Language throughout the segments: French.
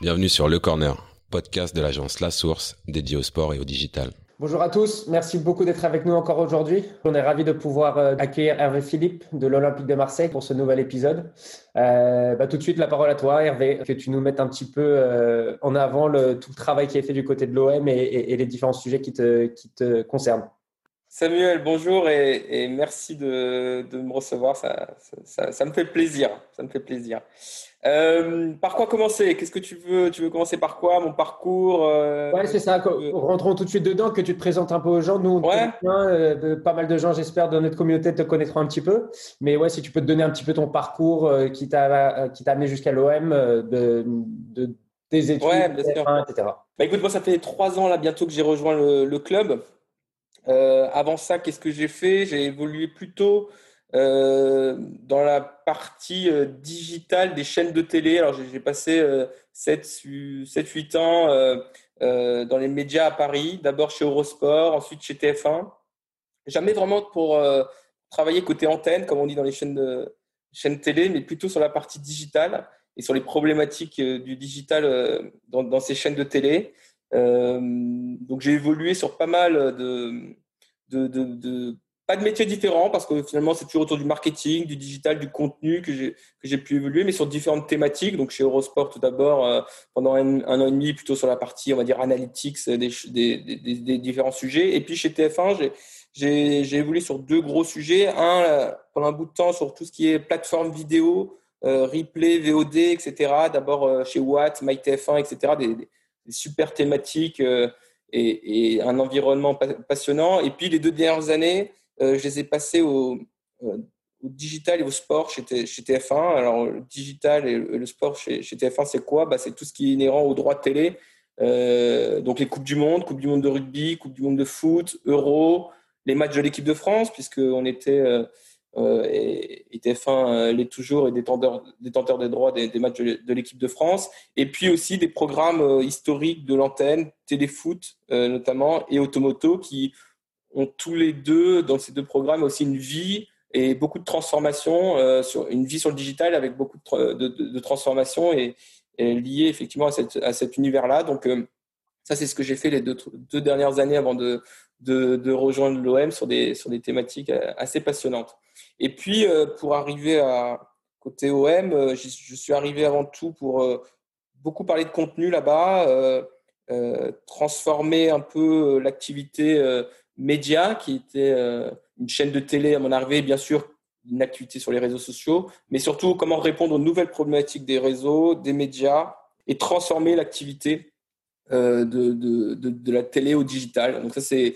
Bienvenue sur Le Corner, podcast de l'agence La Source dédié au sport et au digital. Bonjour à tous, merci beaucoup d'être avec nous encore aujourd'hui. On est ravi de pouvoir euh, accueillir Hervé Philippe de l'Olympique de Marseille pour ce nouvel épisode. Euh, bah, tout de suite, la parole à toi, Hervé, que tu nous mettes un petit peu euh, en avant le, tout le travail qui est fait du côté de l'OM et, les différents sujets qui te concernent. Samuel, bonjour et, merci de, me recevoir. Ça, ça, me fait plaisir. Ça me fait plaisir. Euh, par quoi commencer? Qu'est-ce que tu veux Tu veux commencer par quoi? Mon parcours euh, Ouais, c'est ça. Rentrons tout de suite dedans, que tu te présentes un peu aux gens. Nous, ouais. Euh, pas mal de gens, j'espère, dans notre communauté te connaîtront un petit peu. Mais ouais, si tu peux te donner un petit peu ton parcours qui t'a qui t'a amené jusqu'à l'OM, de, de, tes études, etc. Bah, écoute, moi, ça fait trois ans là bientôt que j'ai rejoint le club. Euh, avant ça, qu'est-ce que j'ai fait? J'ai évolué plutôt euh, dans la partie euh, digitale des chaînes de télé. Alors, j'ai passé 7-8 ans dans les médias à Paris, d'abord chez Eurosport, ensuite chez TF1. Jamais vraiment pour travailler côté antenne, comme on dit dans les chaînes de chaînes télé, mais plutôt sur la partie digitale et sur les problématiques du digital dans, dans ces chaînes de télé. Euh, donc j'ai évolué sur pas mal de, pas de métiers différents parce que finalement c'est toujours autour du marketing, du digital, du contenu que j'ai pu évoluer, mais sur différentes thématiques. Donc chez Eurosport tout d'abord euh, pendant un, an et demi plutôt sur la partie on va dire analytics des, des, différents sujets. Et puis chez TF1 j'ai évolué sur deux gros sujets. Un pendant un bout de temps sur tout ce qui est plateforme vidéo, euh, replay, VOD, etc. D'abord chez Watt, MyTF1, etc. super thématiques euh, et, un environnement passionnant. Et puis les deux dernières années, euh, je les ai passées au, euh, au digital et au sport chez, chez TF1. Alors, le digital et le sport chez, chez TF1, c'est quoi? Bah, C'est tout ce qui est inhérent au droit de télé. donc, les Coupes du Monde, Coupe du Monde de rugby, Coupe du Monde de foot, Euro, les matchs de l'équipe de France, puisqu'on était euh, et, TF1 euh, l'est toujours et détenteur, détenteur des droits des, matchs de, l'équipe de France. Et puis aussi des programmes euh, historiques de l'antenne, téléfoot notamment, et Automoto, qui ont tous les deux, dans ces deux programmes, aussi une vie et beaucoup de transformations, sur, une vie sur le digital avec beaucoup de, de, transformations et, liées effectivement à, cette, à cet univers-là. Donc, ça, c'est ce que j'ai fait les deux, dernières années avant de, de, rejoindre l'OM sur des, sur thématiques assez passionnantes. Et puis, euh, pour arriver à côté OM, euh, je suis arrivé avant tout pour euh, beaucoup parler de contenu là-bas, transformer un peu l'activité média, qui était une chaîne de télé à mon arrivée, bien sûr, une activité sur les réseaux sociaux, mais surtout comment répondre aux nouvelles problématiques des réseaux, des médias, et transformer l'activité de, de, de, la télé au digital. Donc ça, c'est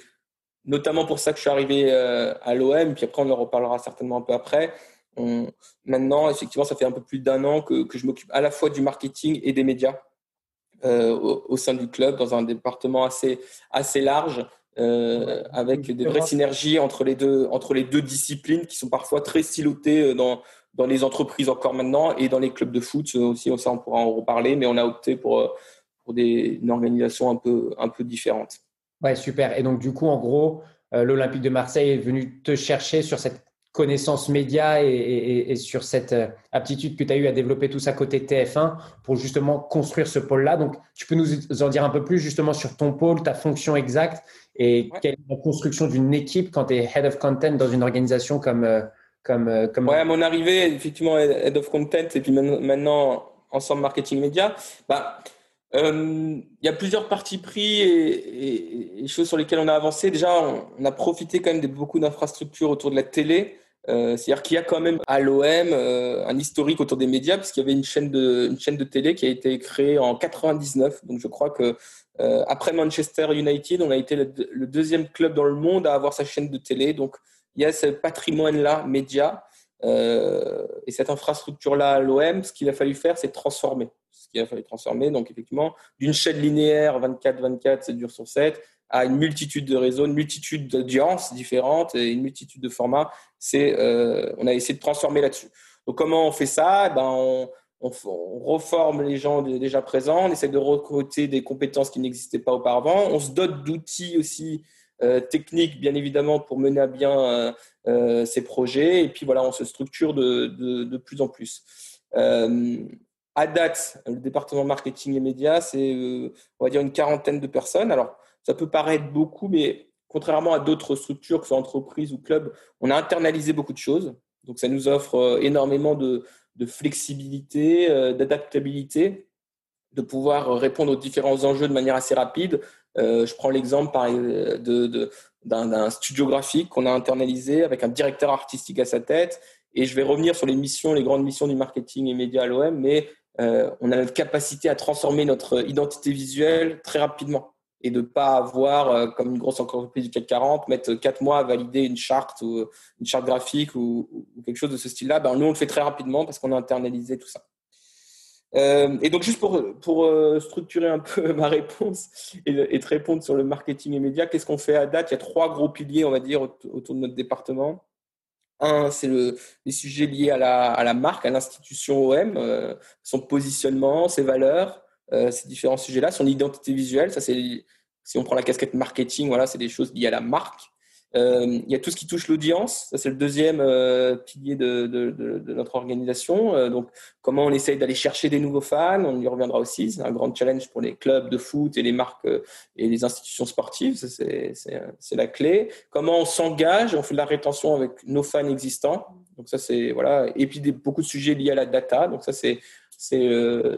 notamment pour ça que je suis arrivé euh, à l'OM, puis après on en reparlera certainement un peu après. maintenant, effectivement, ça fait un peu plus d'un an que, que je m'occupe à la fois du marketing et des médias euh, au, sein du club, dans un département assez, assez large, euh, avec des vraies synergies entre les, deux, entre les deux disciplines qui sont parfois très silotées dans, dans les entreprises encore maintenant et dans les clubs de foot aussi. Ça, on pourra en reparler, mais on a opté pour, pour des, une organisation un peu, un peu différente. Ouais, super. Et donc, du coup, en gros, euh, l'Olympique de Marseille est venu te chercher sur cette connaissance média et, sur cette euh, aptitude que tu as eu à développer tout ça côté TF1 pour justement construire ce pôle-là. Donc, tu peux nous en dire un peu plus justement sur ton pôle, ta fonction exacte et quelle est la construction d'une équipe quand tu es Head of Content dans une organisation comme... Euh, comme, comme... Ouais, à mon arrivée, effectivement, Head of Content et puis maintenant, ensemble marketing média, bah, euh, il y a plusieurs parties pris et, choses sur lesquelles on a avancé. Déjà, on, a profité quand même de beaucoup d'infrastructures autour de la télé. Euh, c'est-à-dire qu'il y a quand même à l'OM euh, un historique autour des médias, puisqu'il y avait une chaîne, de, une chaîne de télé qui a été créée en 99. Donc je crois que après Manchester United, on a été le, deuxième club dans le monde à avoir sa chaîne de télé. Donc il y a ce patrimoine-là, média. et cette infrastructure-là à l'OM, ce qu'il a fallu faire, c'est transformer qu'il a fallu transformer. Donc, effectivement, d'une chaîne linéaire 24-24, 7 jours sur 7, à une multitude de réseaux, une multitude d'audiences différentes et une multitude de formats. C'est, euh, on a essayé de transformer là-dessus. Donc, comment on fait ça? Ben, on, reforme les gens déjà présents, on essaie de recruter des compétences qui n'existaient pas auparavant. On se dote d'outils aussi euh, techniques, bien évidemment, pour mener à bien euh, ces projets. Et puis, voilà, on se structure de plus en plus. À date, le département marketing et médias, c'est, on va dire, une quarantaine de personnes. Alors, ça peut paraître beaucoup, mais contrairement à d'autres structures, que ce soit entreprises ou clubs, on a internalisé beaucoup de choses. Donc, ça nous offre énormément de, de flexibilité, d'adaptabilité, de pouvoir répondre aux différents enjeux de manière assez rapide. je prends l'exemple de, de, d'un studio graphique qu'on a internalisé avec un directeur artistique à sa tête. Et je vais revenir sur les missions, les grandes missions du marketing et médias à l'OM, mais euh, on a la capacité à transformer notre identité visuelle très rapidement et de ne pas avoir, euh, comme une grosse entreprise du CAC 40, mettre quatre mois à valider une charte ou une charte graphique ou, quelque chose de ce style-là. Ben, nous, on le fait très rapidement parce qu'on a internalisé tout ça. Euh, et donc, juste pour, pour euh, structurer un peu ma réponse et, te répondre sur le marketing immédiat, qu'est-ce qu'on fait à date? Il y a trois gros piliers, on va dire, autour de notre département. Un, c'est le, les sujets liés à la, à la marque, à l'institution OM, euh, son positionnement, ses valeurs, ces différents sujets-là, son identité visuelle. Ça, c'est si on prend la casquette marketing, voilà, c'est des choses liées à la marque. Euh, il y a tout ce qui touche l'audience, ça c'est le deuxième euh, pilier de, notre organisation. Euh, donc, comment on essaye d'aller chercher des nouveaux fans, on y reviendra aussi. C'est un grand challenge pour les clubs de foot et les marques et les institutions sportives, c'est la clé. Comment on s'engage, on fait de la rétention avec nos fans existants. Donc ça c'est voilà. Et puis beaucoup de sujets liés à la data. Donc ça c'est c'est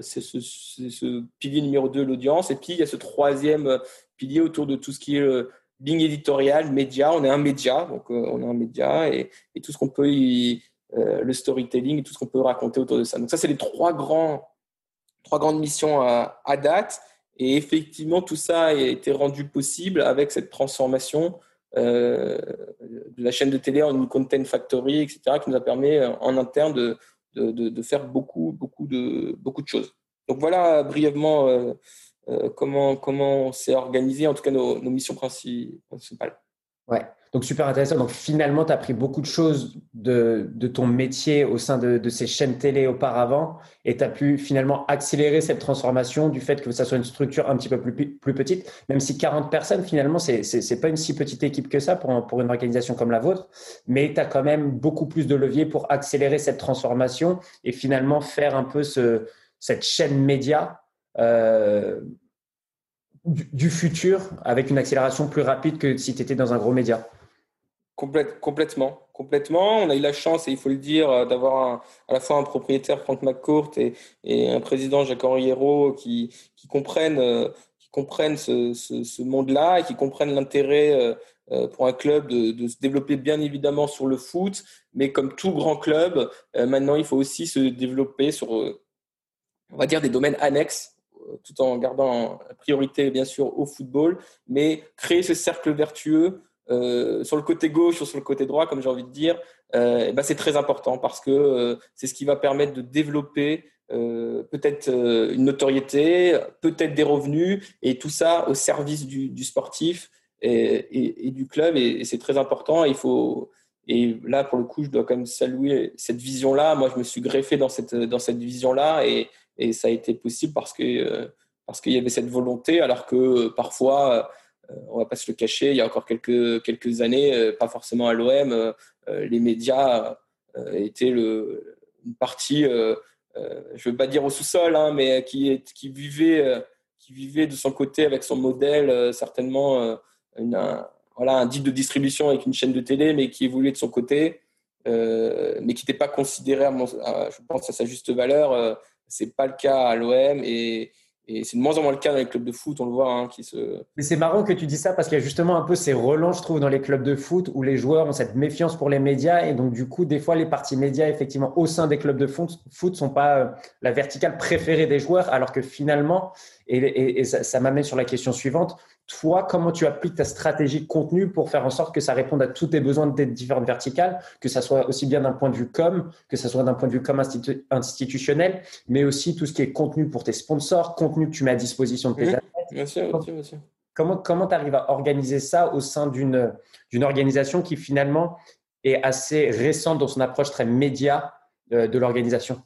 ce, ce, pilier numéro 2, l'audience. Et puis il y a ce troisième pilier autour de tout ce qui est ligne éditoriale, média. On est un média, donc euh, on est un média et, tout ce qu'on peut, euh, le storytelling, tout ce qu'on peut raconter autour de ça. Donc ça, c'est les trois grands, trois grandes missions à, date. Et effectivement, tout ça a été rendu possible avec cette transformation euh, de la chaîne de télé en une content factory, etc., qui nous a permis en interne de, de, faire beaucoup, beaucoup de, beaucoup de choses. Donc voilà brièvement comment, comment c'est organisé, en tout cas nos, missions principales. Ouais, donc super intéressant. Donc finalement, tu as pris beaucoup de choses de, de ton métier au sein de, de, ces chaînes télé auparavant et tu as pu finalement accélérer cette transformation du fait que ça soit une structure un petit peu plus, plus petite, même si 40 personnes, finalement, c'est pas une si petite équipe que ça pour, pour une organisation comme la vôtre, mais tu as quand même beaucoup plus de leviers pour accélérer cette transformation et finalement faire un peu ce, cette chaîne média euh, du, futur avec une accélération plus rapide que si tu étais dans un gros média complètement, complètement. On a eu la chance, et il faut le dire, euh, d'avoir à la fois un propriétaire, Franck McCourt, et, et un président, Jacques-Henri Hérault, qui, comprennent, euh, comprennent ce, monde-là et qui comprennent l'intérêt pour un club de, de, se développer bien évidemment sur le foot, mais comme tout grand club, maintenant il faut aussi se développer sur, on va dire, des domaines annexes tout en gardant priorité bien sûr au football, mais créer ce cercle vertueux euh, sur le côté gauche ou sur le côté droit, comme j'ai envie de dire, euh, ben c'est très important parce que euh, c'est ce qui va permettre de développer peut-être une notoriété, peut-être des revenus, et tout ça au service du, sportif et, du club, et, c'est très important. Il faut, et là, pour le coup, je dois quand même saluer cette vision-là. Moi, je me suis greffé dans cette, dans cette vision-là, et, et ça a été possible parce que euh, parce qu'il y avait cette volonté, alors que euh, parfois, euh, on va pas se le cacher, il y a encore quelques quelques années, pas forcément à l'OM, les médias étaient le, une partie, je ne veux pas dire au sous-sol, hein, mais qui qui vivait qui vivait de son côté avec son modèle certainement un, voilà un deal de distribution avec une chaîne de télé, mais qui évoluait de son côté. mais qui n'était pas considéré, je pense, à sa juste valeur c'est pas le cas à l'OM et, c'est de moins en moins le cas dans les clubs de foot, on le voit. Hein, qui se... Mais c'est marrant que tu dis ça parce qu'il y a justement un peu ces relents, je trouve, dans les clubs de foot où les joueurs ont cette méfiance pour les médias et donc du coup, des fois, les parties médias, effectivement, au sein des clubs de foot, foot sont pas euh, la verticale préférée des joueurs, alors que finalement, et, ça m'amène sur la question suivante, toi, comment tu appliques ta stratégie de contenu pour faire en sorte que ça réponde à tous tes besoins des différentes verticales, que ça soit aussi bien d'un point de vue com, que ça soit d'un point de vue com institutionnel, mais aussi tout ce qui est contenu pour tes sponsors, contenu que tu mets à disposition de tes mmh. athlètes? Comment comment tu arrives à organiser ça au sein d'une d'une organisation qui finalement est assez récente dans son approche très média euh, de l'organisation?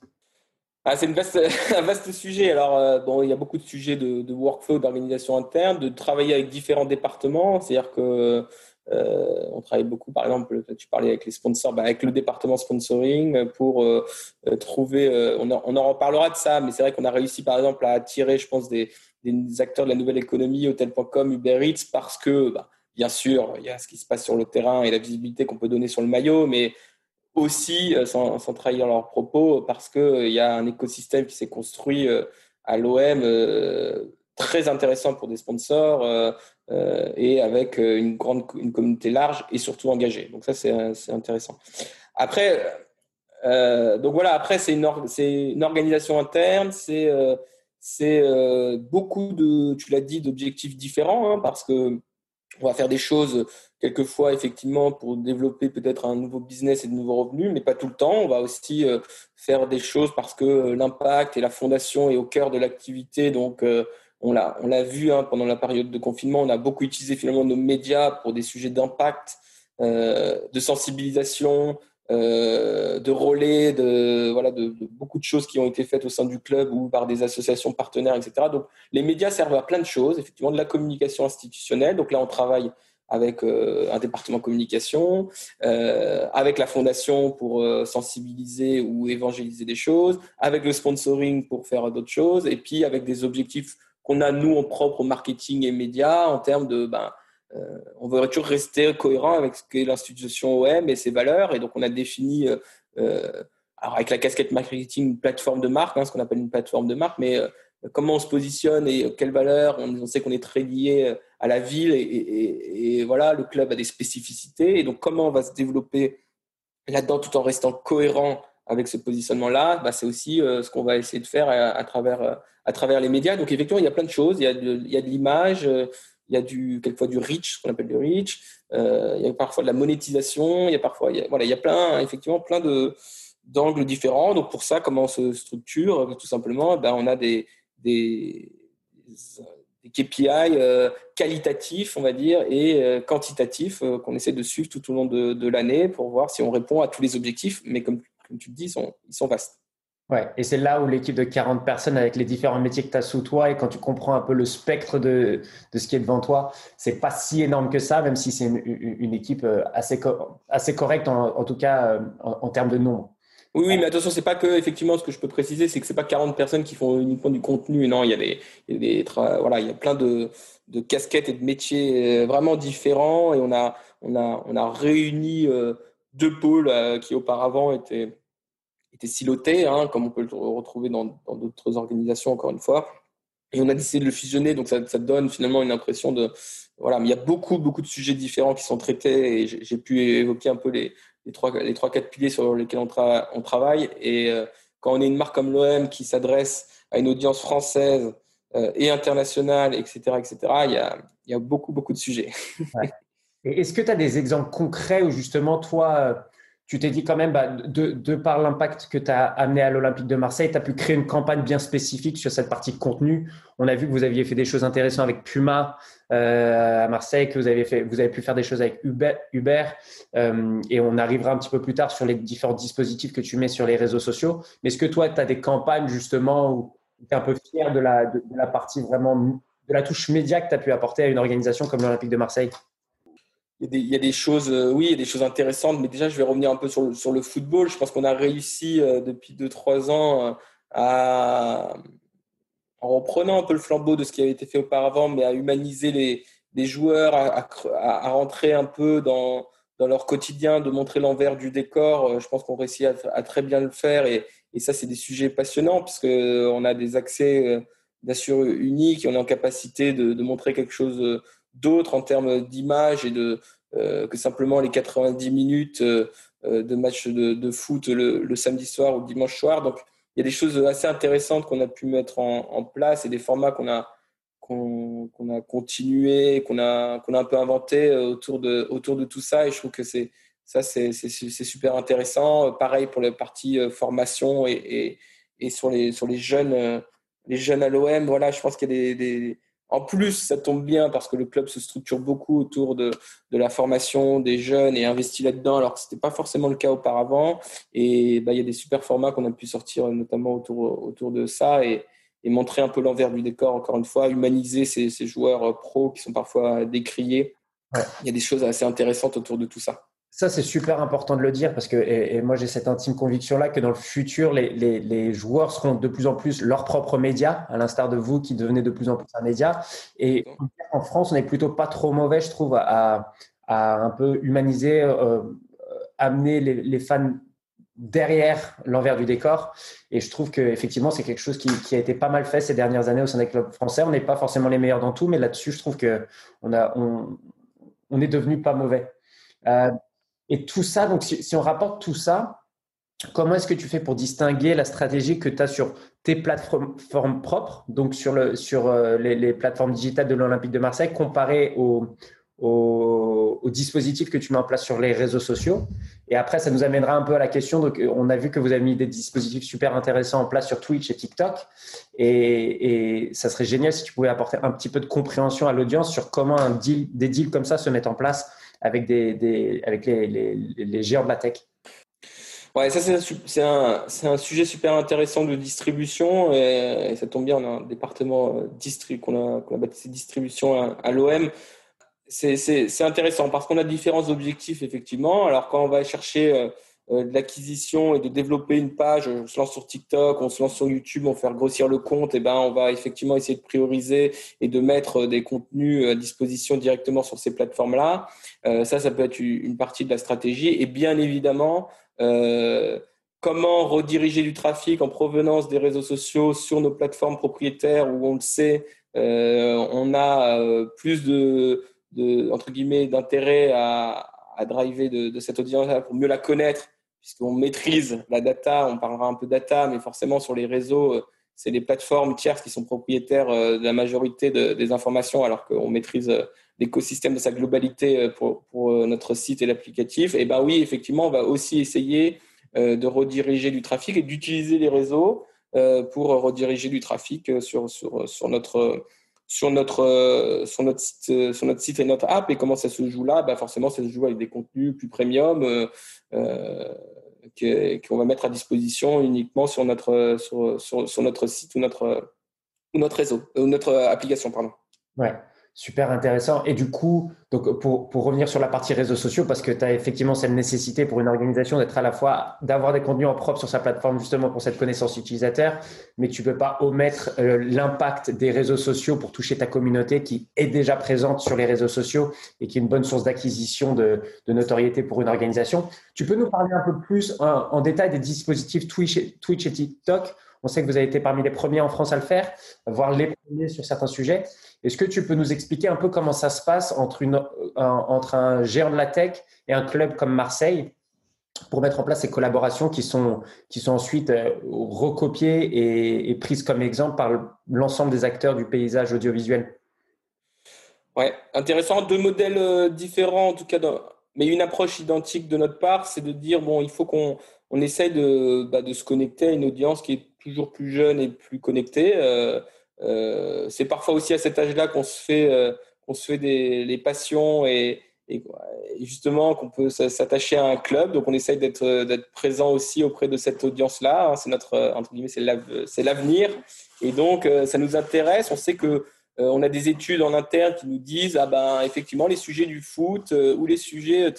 Ah, c'est un vaste sujet. Alors, euh, bon, il y a beaucoup de sujets de, workflow, d'organisation interne, de travailler avec différents départements. C'est-à-dire que on travaille beaucoup, par exemple, tu parlais avec les sponsors, bah, avec le département sponsoring pour trouver. On en, reparlera de ça, mais c'est vrai qu'on a réussi, par exemple, à attirer, je pense, des, des acteurs de la nouvelle économie, Hotel.com, Uber Eats, parce que, bah, bien sûr, il y a ce qui se passe sur le terrain et la visibilité qu'on peut donner sur le maillot, mais aussi, euh, sans, trahir leurs propos, parce qu'il euh, y a un écosystème qui s'est construit euh, à l'OM très intéressant pour des sponsors et avec une grande une communauté large et surtout engagée. Donc ça, c'est intéressant. Après, donc voilà, après, c'est une, une, organisation interne, c'est c'est beaucoup de, tu l'as dit, d'objectifs différents, hein, parce que on va faire des choses quelquefois effectivement pour développer peut-être un nouveau business et de nouveaux revenus, mais pas tout le temps. On va aussi euh, faire des choses parce que euh, l'impact et la fondation est au cœur de l'activité. Donc euh, on l'a on l'a vu hein, pendant la période de confinement, on a beaucoup utilisé finalement nos médias pour des sujets d'impact, de sensibilisation, de relais, de voilà de, de, beaucoup de choses qui ont été faites au sein du club ou par des associations partenaires, etc. Donc les médias servent à plein de choses, effectivement de la communication institutionnelle. Donc là on travaille avec euh, un département communication, euh, avec la fondation pour euh, sensibiliser ou évangéliser des choses, avec le sponsoring pour faire d'autres choses, et puis avec des objectifs qu'on a nous en propre marketing et médias en termes de ben, on veut toujours rester cohérent avec ce qu'est l'institution OM et ses valeurs, et donc on a défini alors avec la casquette marketing une plateforme de marque, hein, ce qu'on appelle une plateforme de marque, mais comment on se positionne et quelles valeurs. On, sait qu'on est très lié euh, à la ville et, voilà, le club a des spécificités. Et donc, comment on va se développer là-dedans tout en restant cohérent avec ce positionnement-là bah, C'est aussi euh, ce qu'on va essayer de faire à, travers, euh, à travers les médias. Donc, effectivement, il y a plein de choses. Il y a de, il y a l'image, il y a du, quelquefois du reach, ce qu'on appelle du reach. il y a parfois de la monétisation. Il y a parfois, voilà, il y a plein, effectivement, plein d'angles différents. Donc pour ça, comment on se structure Tout simplement, ben, on a des, des, KPI euh, qualitatifs, on va dire, et euh, quantitatifs euh, qu'on essaie de suivre tout au long de, l'année pour voir si on répond à tous les objectifs. Mais comme, tu le dis, ils sont, vastes. Ouais, et c'est là où l'équipe de 40 personnes avec les différents métiers que tu as sous toi et quand tu comprends un peu le spectre de, de ce qui est devant toi, c'est pas si énorme que ça, même si c'est une, équipe assez, assez correcte, en, tout cas en termes de nombre. Oui, oui, mais attention, c'est pas que effectivement ce que je peux préciser, c'est que c'est pas 40 personnes qui font uniquement du contenu. Non, il y a des, il y a des voilà, il y a plein de, de, casquettes et de métiers euh, vraiment différents et on a, on a, on a réuni euh, deux pôles euh, qui auparavant étaient, étaient silotés, hein, comme on peut le retrouver dans d'autres organisations encore une fois. Et on a décidé de le fusionner, donc ça, ça donne finalement une impression de voilà, mais il y a beaucoup beaucoup de sujets différents qui sont traités et j'ai pu évoquer un peu les les trois, les trois quatre piliers sur lesquels on, travaille. Et euh, quand on est une marque comme l'OM qui s'adresse à une audience française euh, et internationale, etc., etc., il y a, beaucoup, beaucoup de sujets. Est-ce que tu as des exemples concrets où justement, toi, tu t'es dit quand même, bah, de, par l'impact que tu as amené à l'Olympique de Marseille, tu as pu créer une campagne bien spécifique sur cette partie contenu. On a vu que vous aviez fait des choses intéressantes avec Puma euh, à Marseille, que vous avez, pu faire des choses avec Uber. Uber euh, et on arrivera un petit peu plus tard sur les différents dispositifs que tu mets sur les réseaux sociaux. Mais est-ce que toi, tu as des campagnes justement où tu es un peu fier de la, de la partie vraiment, de la touche média que tu as pu apporter à une organisation comme l'Olympique de Marseille? Il y, a des, choses, euh, oui, des choses intéressantes, mais déjà, je vais revenir un peu sur le, football. Je pense qu'on a réussi euh, depuis 2-3 ans euh, à, en reprenant un peu le flambeau de ce qui avait été fait auparavant, mais à humaniser les, joueurs, à, à, rentrer un peu dans, leur quotidien, de montrer l'envers du décor. Je pense qu'on réussit à, très bien le faire et, ça, c'est des sujets passionnants puisqu'on a des accès bien sûr uniques et on est en capacité de montrer quelque chose d'autres en termes d'image et de euh, que simplement les 90 minutes euh, euh, de match de, foot le, samedi soir ou dimanche soir. Donc, il y a des choses assez intéressantes qu'on a pu mettre en, place et des formats qu'on a qu'on a continué, qu'on a qu'on a un peu inventé autour de autour de tout ça. Et je trouve que c'est ça c'est super intéressant. Pareil pour la partie formation et, et, et, sur les sur les jeunes les jeunes à l'OM. Voilà, je pense qu'il y a des en plus, ça tombe bien parce que le club se structure beaucoup autour de, de la formation des jeunes et investit là-dedans, alors que ce n'était pas forcément le cas auparavant. Et bah, il y a des super formats qu'on a pu sortir notamment autour, autour de ça et, et montrer un peu l'envers du décor, encore une fois, humaniser ces, ces joueurs pros qui sont parfois décriés il y a des choses assez intéressantes autour de tout ça. Ça, c'est super important de le dire parce que, et, moi, j'ai cette intime conviction-là que dans le futur, les, les, les, joueurs seront de plus en plus leurs propres médias, à l'instar de vous qui devenez de plus en plus un média. Et en France, on n'est plutôt pas trop mauvais, je trouve, à, à un peu humaniser, euh, amener les, les, fans derrière l'envers du décor. Et je trouve qu'effectivement, c'est quelque chose qui, qui, a été pas mal fait ces dernières années au sein des clubs français. On n'est pas forcément les meilleurs dans tout, mais là-dessus, je trouve qu'on on, on est devenu pas mauvais. Euh, et tout ça, donc si, on rapporte tout ça, comment est-ce que tu fais pour distinguer la stratégie que tu as sur tes plateformes propres, donc sur, euh, les, plateformes digitales de l'Olympique de Marseille, comparé au, au, dispositif que tu mets en place sur les réseaux sociaux? Et après, ça nous amènera un peu à la question. Donc, on a vu que vous avez mis des dispositifs super intéressants en place sur Twitch et TikTok. Et, ça serait génial si tu pouvais apporter un petit peu de compréhension à l'audience sur comment des deals comme ça se mettent en place avec, les, les, géants de la tech Ouais, ça c'est un, sujet super intéressant de distribution et, ça tombe bien, on a un département euh, qu'on a, qu baptisé distribution à, l'OM. C'est intéressant parce qu'on a différents objectifs effectivement. Alors quand on va chercher euh, de l'acquisition et de développer une page, on se lance sur TikTok, on se lance sur YouTube, on fait grossir le compte, et ben on va effectivement essayer de prioriser et de mettre des contenus à disposition directement sur ces plateformes-là. Euh, ça, ça peut être une partie de la stratégie. Et bien évidemment, euh, comment rediriger du trafic en provenance des réseaux sociaux sur nos plateformes propriétaires où on le sait, euh, on a euh, plus de, entre guillemets d'intérêt à, à driver de, de cette audience pour mieux la connaître puisqu'on maîtrise la data, on parlera un peu data, mais forcément sur les réseaux, euh, c'est les plateformes tierces qui sont propriétaires euh, de la majorité des informations, alors qu'on maîtrise euh, l'écosystème de sa globalité pour, notre site et l'applicatif. Et ben oui, effectivement, on va aussi essayer de rediriger du trafic et d'utiliser les réseaux pour rediriger du trafic sur, notre site, et notre app. Et comment ça se joue là? Bah Forcément, ça se joue avec des contenus plus premium qu'on va mettre à disposition uniquement sur notre, sur, sur, sur notre site ou notre, ou notre réseau, ou notre application. Pardon. Ouais. Super intéressant. Et du coup, donc pour, revenir sur la partie réseaux sociaux, parce que tu as effectivement cette nécessité pour une organisation d'être à la fois, d'avoir des contenus en propre sur sa plateforme justement pour cette connaissance utilisateur, mais tu peux pas omettre euh, l'impact des réseaux sociaux pour toucher ta communauté qui est déjà présente sur les réseaux sociaux et qui est une bonne source d'acquisition de, notoriété pour une organisation. Tu peux nous parler un peu plus en, détail des dispositifs Twitch Twitch et TikTok on sait que vous avez été parmi les premiers en France à le faire, voire les premiers sur certains sujets. Est-ce que tu peux nous expliquer un peu comment ça se passe entre, un, entre géant de la tech et un club comme Marseille pour mettre en place ces collaborations qui sont, qui sont ensuite euh, recopiées et, prises comme exemple par l'ensemble des acteurs du paysage audiovisuel? Ouais, intéressant. Deux modèles euh, différents, en tout cas, mais une approche identique de notre part, c'est de dire bon, il faut qu'on on essaye de, bah, de se connecter à une audience qui est toujours plus jeune et plus connectée. Euh, euh, c'est parfois aussi à cet âge-là qu'on se fait, euh, qu'on se fait des les passions et, et, justement qu'on peut s'attacher à un club. Donc on essaye d'être d'être présent aussi auprès de cette audience-là. Hein. C'est notre entre guillemets c'est l'avenir et donc ça nous intéresse. On sait que on a des études en interne qui nous disent ah ben effectivement les sujets du foot ou les sujets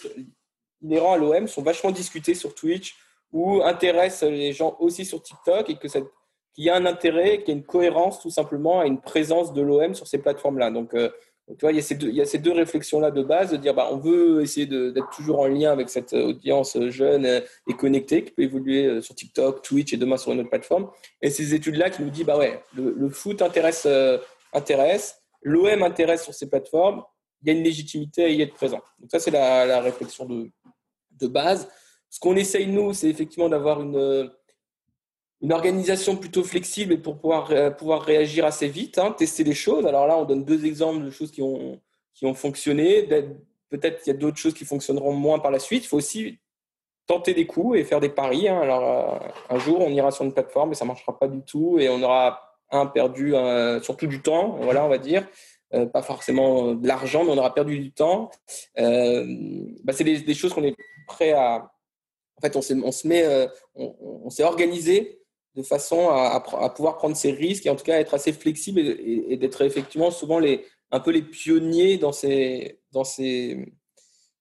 inhérents à l'OM sont vachement discutés sur Twitch ou intéressent les gens aussi sur TikTok et que cette qu'il y a un intérêt, qu'il y a une cohérence tout simplement à une présence de l'OM sur ces plateformes-là. Donc, euh, tu vois, il y a ces deux, réflexions-là de base, de dire bah, on veut essayer d'être toujours en lien avec cette audience jeune et connectée qui peut évoluer euh, sur TikTok, Twitch et demain sur une autre plateforme. Et ces études-là qui nous disent bah ouais, le, foot intéresse, euh, intéresse, l'OM intéresse sur ces plateformes, il y a une légitimité à y être présent. Donc ça, c'est la, réflexion de base. Ce qu'on essaye, nous, c'est effectivement d'avoir une une organisation plutôt flexible pour pouvoir, euh, pouvoir réagir assez vite, hein, tester les choses. Alors là, on donne deux exemples de choses qui ont, qui ont fonctionné. Peut-être qu'il y a d'autres choses qui fonctionneront moins par la suite. Il faut aussi tenter des coups et faire des paris. Hein. Alors, euh, un jour, on ira sur une plateforme et ça ne marchera pas du tout et on aura un perdu, surtout du temps, voilà, on va dire. Euh, pas forcément de l'argent, mais on aura perdu du temps. Bah, c'est des, des, choses qu'on est prêt à. En fait, on, se met, on, on s'est organisé de façon à, pouvoir prendre ces risques et en tout cas être assez flexible et, d'être effectivement souvent les, un peu les pionniers dans ces, dans ces,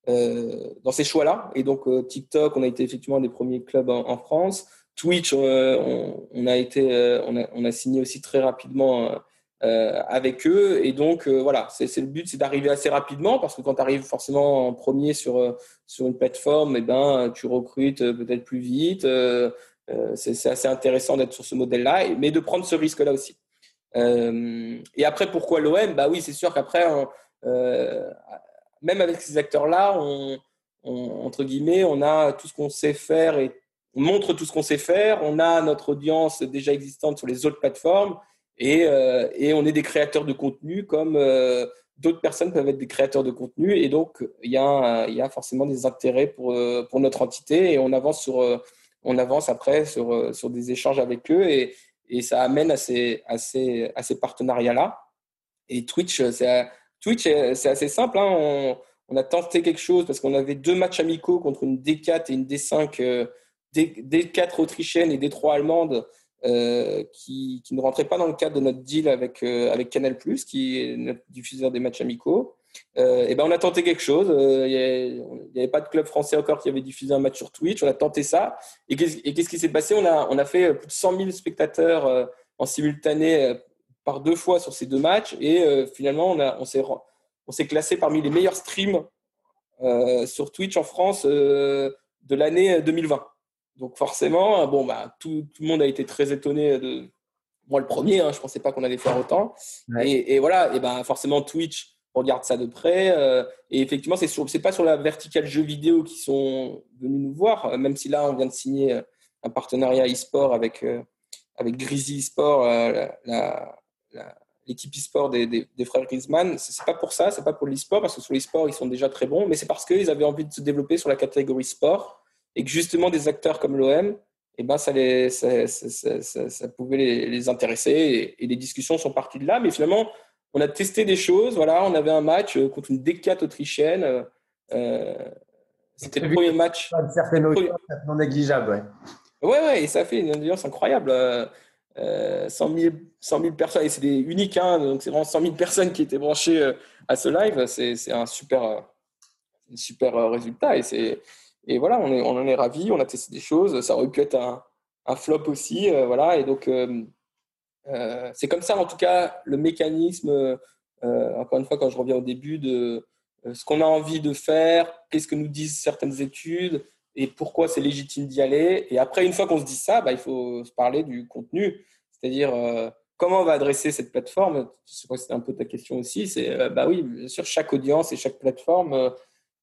dans ces choix-là. Et donc, TikTok, on a été effectivement un des premiers clubs en, France. Twitch, on, a été, on, a, signé aussi très rapidement euh, avec eux. Et donc, euh, voilà, c'est le but, c'est d'arriver assez rapidement parce que quand tu arrives forcément en premier sur, euh, sur une plateforme, et eh ben, tu recrutes peut-être plus vite. c'est assez intéressant d'être sur ce modèle-là, mais de prendre ce risque-là aussi. et après, pourquoi l'OM Bah oui, c'est sûr qu'après, même avec ces acteurs-là, entre guillemets, on a tout ce qu'on sait faire et on montre tout ce qu'on sait faire. On a notre audience déjà existante sur les autres plateformes. Euh, et, on est des créateurs de contenu comme euh, d'autres personnes peuvent être des créateurs de contenu. Et donc, il y a, y a forcément des intérêts pour, euh, pour notre entité et on avance, sur, on avance après sur, sur des échanges avec eux et, et ça amène à ces, à ces, à ces partenariats-là. Et Twitch, c'est Twitch, c'est assez simple. Hein. On, on, a tenté quelque chose parce qu'on avait deux matchs amicaux contre une D4 et une D5, D4 autrichienne et D3 allemande euh, qui, ne rentrait pas dans le cadre de notre deal avec, euh, Canal+, qui est notre diffuseur des matchs amicaux. Euh, et ben on a tenté quelque chose. Il n'y avait pas de club français encore qui avait diffusé un match sur Twitch. On a tenté ça. Et qu'est-ce qui s'est passé? On a, fait plus de 100 000 spectateurs en simultané par deux fois sur ces deux matchs. Et finalement, on s'est classé parmi les meilleurs streams sur Twitch en France de l'année 2020. Donc forcément, bon, bah, tout, tout, le monde a été très étonné de moi le premier. Hein, je pensais pas qu'on allait faire autant. Et, voilà, et ben forcément Twitch regarde ça de près. Euh, et effectivement, c'est c'est pas sur la verticale jeux vidéo qui sont venus nous voir, euh, même si là on vient de signer euh, un partenariat e-sport avec avec Grizzly e-sport, l'équipe e-sport des, des, des, frères Griezmann. C'est pas pour ça, c'est pas pour l'e-sport parce que sur l'e-sport ils sont déjà très bons, mais c'est parce qu'ils avaient envie de se développer sur la catégorie sport et que justement des acteurs comme l'OM, eh ben, ça, les, ça, ça, ça, pouvait les, intéresser et, les discussions sont parties de là. Mais finalement, on a testé des choses. Voilà, on avait un match euh, contre une D4 autrichienne. Euh, euh, c'était le premier match. Une certaine audience non négligeable, ouais. Ouais, ouais, et ça fait une audience incroyable. 100, 000, personnes, et c'est unique, hein, donc c'est vraiment 100 000 personnes qui étaient branchées à ce live. C'est un super, un super résultat et c'est et voilà, on, en est ravis, on a testé des choses. Ça aurait pu être un, flop aussi. Euh, voilà, et donc, euh, euh, c'est comme ça, en tout cas, le mécanisme, encore une fois, quand je reviens au début, de ce qu'on a envie de faire, qu'est-ce que nous disent certaines études et pourquoi c'est légitime d'y aller. Et après, une fois qu'on se dit ça, bah, il faut se parler du contenu, c'est-à-dire comment on va adresser cette plateforme. C'était un peu ta question aussi. C'est bah oui, bien chaque audience et chaque plateforme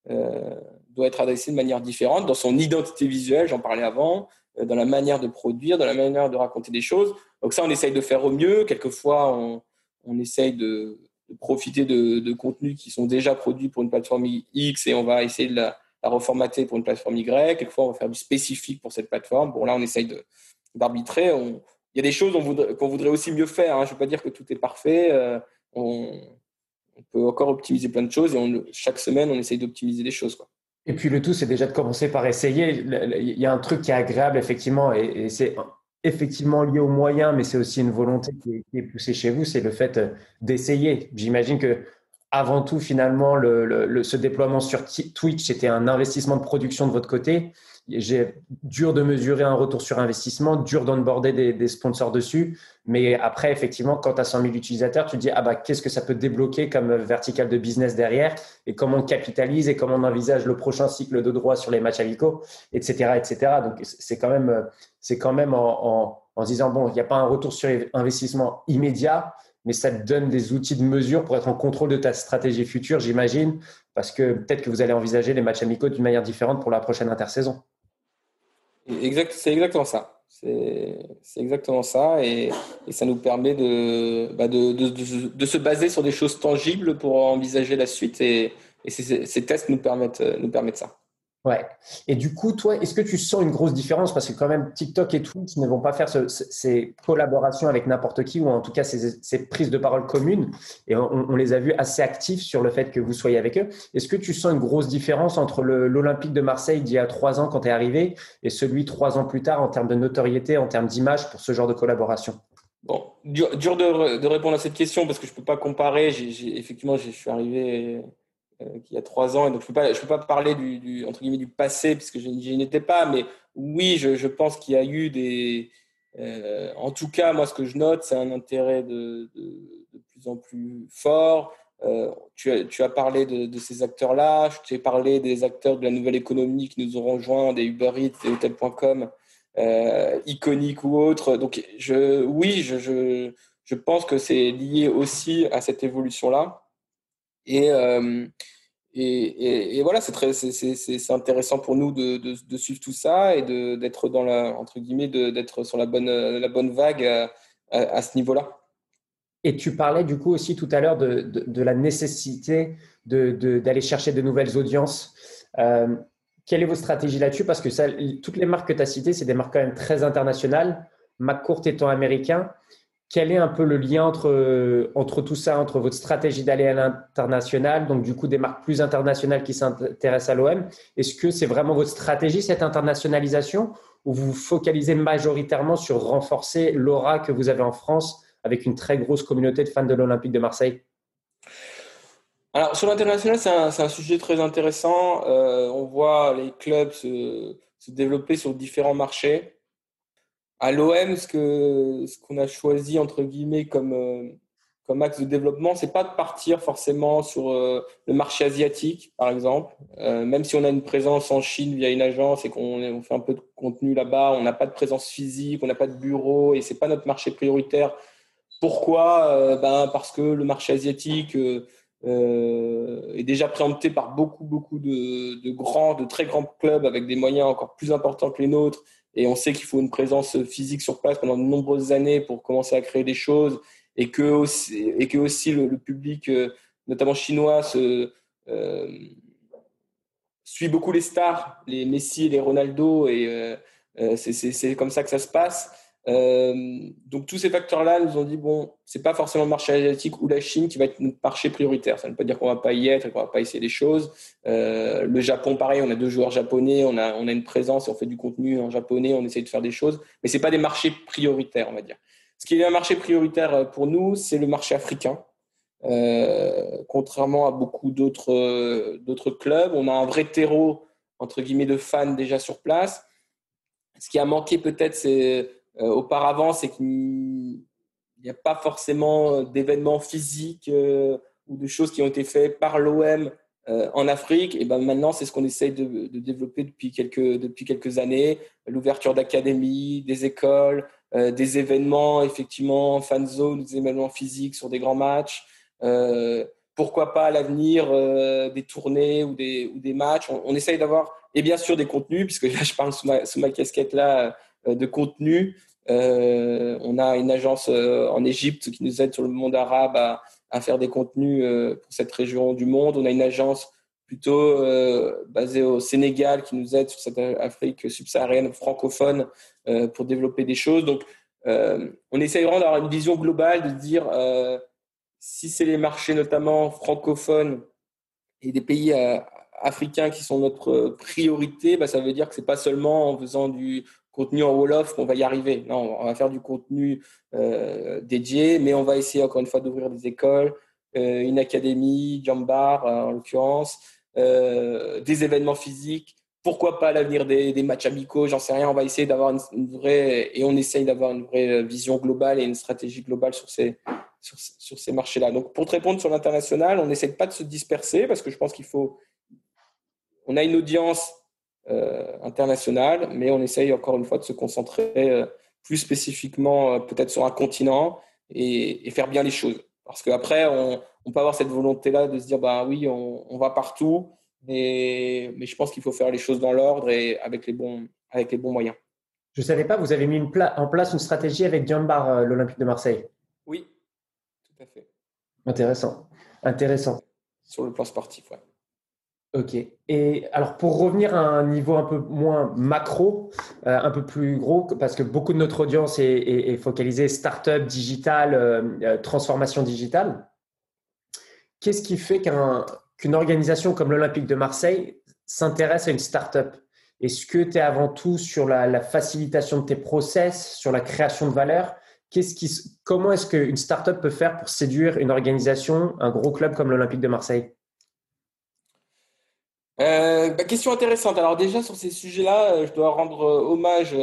doit être adressé de manière différente dans son identité visuelle, j'en parlais avant, euh, dans la manière de produire, dans la manière de raconter des choses. Donc ça, on essaye de faire au mieux. Quelquefois, on, essaye de, profiter de, contenus qui sont déjà produits pour une plateforme X et on va essayer de la, reformater pour une plateforme Y. Quelquefois, on va faire du spécifique pour cette plateforme. Bon, là, on essaye d'arbitrer. Il y a des choses qu'on voudrait, voudrait, aussi mieux faire. Hein. Je ne veux pas dire que tout est parfait. Euh, on, on peut encore optimiser plein de choses et chaque semaine, on essaye d'optimiser des choses. Et puis le tout, c'est déjà de commencer par essayer. Il y a un truc qui est agréable, effectivement, et, c'est effectivement lié aux moyens, mais c'est aussi une volonté qui est, poussée chez vous, c'est le fait d'essayer. J'imagine que avant tout, finalement, le, ce déploiement sur Twitch, c'était un investissement de production de votre côté j'ai dur de mesurer un retour sur investissement, dur d'onboarder des, des sponsors dessus. Mais après, effectivement, quand tu as 100 000 utilisateurs, tu te dis, ah bah, qu'est-ce que ça peut débloquer comme vertical de business derrière et comment on capitalise et comment on envisage le prochain cycle de droit sur les matchs amicaux, etc., etc. Donc, c'est quand même, c'est quand même en, en, en disant, bon, il n'y a pas un retour sur investissement immédiat, mais ça te donne des outils de mesure pour être en contrôle de ta stratégie future, j'imagine, parce que peut-être que vous allez envisager les matchs amicaux d'une manière différente pour la prochaine intersaison. Exact, c'est exactement ça. C'est exactement ça et, ça nous permet bah, de, se baser sur des choses tangibles pour envisager la suite et, et ces, ces, tests nous permettent, nous permettent ça. Ouais. Et du coup, toi, est-ce que tu sens une grosse différence? Parce que quand même, TikTok et Twitch ne vont pas faire ces collaborations avec n'importe qui, ou en tout cas ces, prises de parole communes. Et on, les a vus assez actifs sur le fait que vous soyez avec eux. Est-ce que tu sens une grosse différence entre l'Olympique de Marseille d'il y a trois ans quand tu es arrivé et celui trois ans plus tard en termes de notoriété, en termes d'image pour ce genre de collaboration? Bon, dur, de, répondre à cette question parce que je ne peux pas comparer. effectivement, je suis arrivé qui a trois ans. Et donc, je ne peux, pas, parler du, entre guillemets, du passé, puisque je, n'y étais pas. Mais oui, je, pense qu'il y a eu des. en tout cas, moi, ce que je note, c'est un intérêt de, de, plus en plus fort. tu, as, tu, as, parlé de, ces acteurs-là. Je t'ai parlé des acteurs de la nouvelle économie qui nous ont rejoints, des Uber Eats, des Hotels.com, euh, iconiques ou autres. Donc, oui, je, je pense que c'est lié aussi à cette évolution-là. Et, euh, et, et, voilà, c'est intéressant pour nous de, de, suivre tout ça et d'être dans la entre guillemets d'être sur la bonne la bonne vague à, à, ce niveau-là. Et tu parlais du coup aussi tout à l'heure de, de, la nécessité d'aller chercher de nouvelles audiences. Euh, quelle est votre stratégie là-dessus? Parce que toutes les marques que tu as citées, c'est des marques quand même très internationales. McCourt étant américain, quel est un peu le lien entre, entre tout ça, entre votre stratégie d'aller à l'international, donc du coup des marques plus internationales qui s'intéressent à l'OM Est-ce que c'est vraiment votre stratégie, cette internationalisation, ou vous vous focalisez majoritairement sur renforcer l'aura que vous avez en France avec une très grosse communauté de fans de l'Olympique de Marseille? Alors, sur l'international, c'est un, sujet très intéressant. Euh, on voit les clubs se, développer sur différents marchés à l'OM, ce qu'on ce a choisi, entre guillemets, comme, euh, comme axe de développement, c'est pas de partir forcément sur euh, le marché asiatique, par exemple. Euh, même si on a une présence en Chine via une agence et qu'on on fait un peu de contenu là-bas, on n'a pas de présence physique, on n'a pas de bureau et c'est pas notre marché prioritaire. Pourquoi? Ben, Parce que le marché asiatique est déjà préempté par beaucoup, beaucoup de, de grands, de très grands clubs avec des moyens encore plus importants que les nôtres et on sait qu'il faut une présence physique sur place pendant de nombreuses années pour commencer à créer des choses et que aussi, et que aussi le, public, euh, notamment chinois, euh, suit beaucoup les stars, les Messi les Ronaldo, et euh c'est comme ça que ça se passe. Euh, donc tous ces facteurs-là nous ont dit bon, c'est pas forcément le marché asiatique ou la Chine qui va être notre marché prioritaire. Ça ne veut pas dire qu'on va pas y être, qu'on va pas essayer des choses. Euh, le Japon, pareil, on a deux joueurs japonais, on a on a une présence, et on fait du contenu en japonais, on essaye de faire des choses, mais c'est pas des marchés prioritaires, on va dire. Ce qui est un marché prioritaire pour nous, c'est le marché africain. Euh, contrairement à beaucoup d'autres d'autres clubs, on a un vrai terreau entre guillemets de fans déjà sur place. Ce qui a manqué peut-être, c'est euh, auparavant, c'est qu'il n'y a pas forcément d'événements physiques euh, ou de choses qui ont été faites par l'OM euh, en Afrique. Et ben maintenant, c'est ce qu'on essaye de, développer depuis quelques, depuis quelques années. L'ouverture d'académies, des écoles, des événements, effectivement, fan zone, des événements physiques sur des grands matchs. pourquoi pas à l'avenir des tournées ou des, ou des matchs. On, on essaye d'avoir, et bien sûr des contenus, puisque là je parle sous ma, sous ma casquette là de contenu. Euh, on a une agence euh, en Égypte qui nous aide sur le monde arabe à, faire des contenus pour cette région du monde. On a une agence plutôt basée au Sénégal qui nous aide sur cette Afrique subsaharienne francophone pour développer des choses. Donc, on essaie vraiment d'avoir une vision globale, de dire si c'est les marchés notamment francophones et des pays africains qui sont notre priorité, bah, ça veut dire que c'est pas seulement en faisant du contenu en Wolof qu'on va y arriver. Non, on va faire du contenu euh, dédié, mais on va essayer encore une fois d'ouvrir des écoles, euh, une académie, Jambar euh, en l'occurrence, des événements physiques. Pourquoi pas l'avenir des, matchs amicaux J'en sais rien. On va essayer d'avoir une, vraie et on essaye d'avoir une vraie vision globale et une stratégie globale sur ces sur, sur ces marchés-là. Donc, pour te répondre sur l'international, on n'essaie pas de se disperser parce que je pense qu'il faut. On a une audience international, mais on essaye encore une fois de se concentrer euh, plus spécifiquement euh, peut-être sur un continent et, faire bien les choses. Parce qu'après, on, on, peut avoir cette volonté-là de se dire, bah oui, on, on va partout, mais, mais je pense qu'il faut faire les choses dans l'ordre et avec les bons, avec les bons moyens. Je ne savais pas, vous avez mis une en place une stratégie avec Diambar, l'Olympique de Marseille. Oui, tout à fait. Intéressant. Intéressant. Sur le plan sportif, ouais. Ok. Et alors pour revenir à un niveau un peu moins macro, euh, un peu plus gros, parce que beaucoup de notre audience est, est, focalisée start-up, digital, euh, euh, transformation digitale. Qu'est-ce qui fait qu'une organisation comme l'Olympique de Marseille s'intéresse à une start-up? Est-ce que tu es avant tout sur la, facilitation de tes process, sur la création de valeur? Comment est-ce qu'une start-up peut faire pour séduire une organisation, un gros club comme l'Olympique de Marseille? Bah, Question intéressante. Alors déjà, sur ces sujets-là, je dois rendre hommage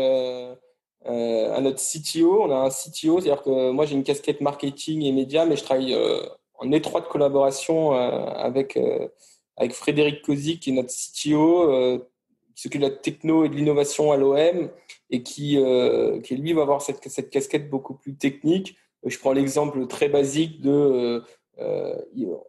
à notre CTO. On a un CTO, c'est-à-dire que moi, j'ai une casquette marketing et médias, mais je travaille en étroite collaboration avec, avec Frédéric Kozik, qui est notre CTO, qui s'occupe de la techno et de l'innovation à l'OM et qui, qui, lui, va avoir cette, cette casquette beaucoup plus technique. Je prends l'exemple très basique de euh,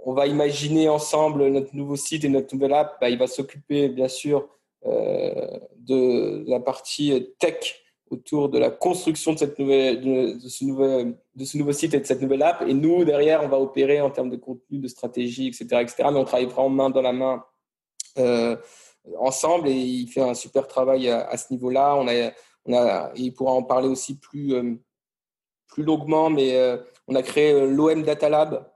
on va imaginer ensemble notre nouveau site et notre nouvelle app. Bah, il va s'occuper bien sûr euh, de la partie tech autour de la construction de, cette nouvelle, de, ce de ce nouveau site et de cette nouvelle app. Et nous, derrière, on va opérer en termes de contenu, de stratégie, etc. etc. mais on travaille vraiment main dans la main euh, ensemble et il fait un super travail à, ce niveau-là. On a, on a, il pourra en parler aussi plus, plus longuement, mais on a créé l'OM Data Lab,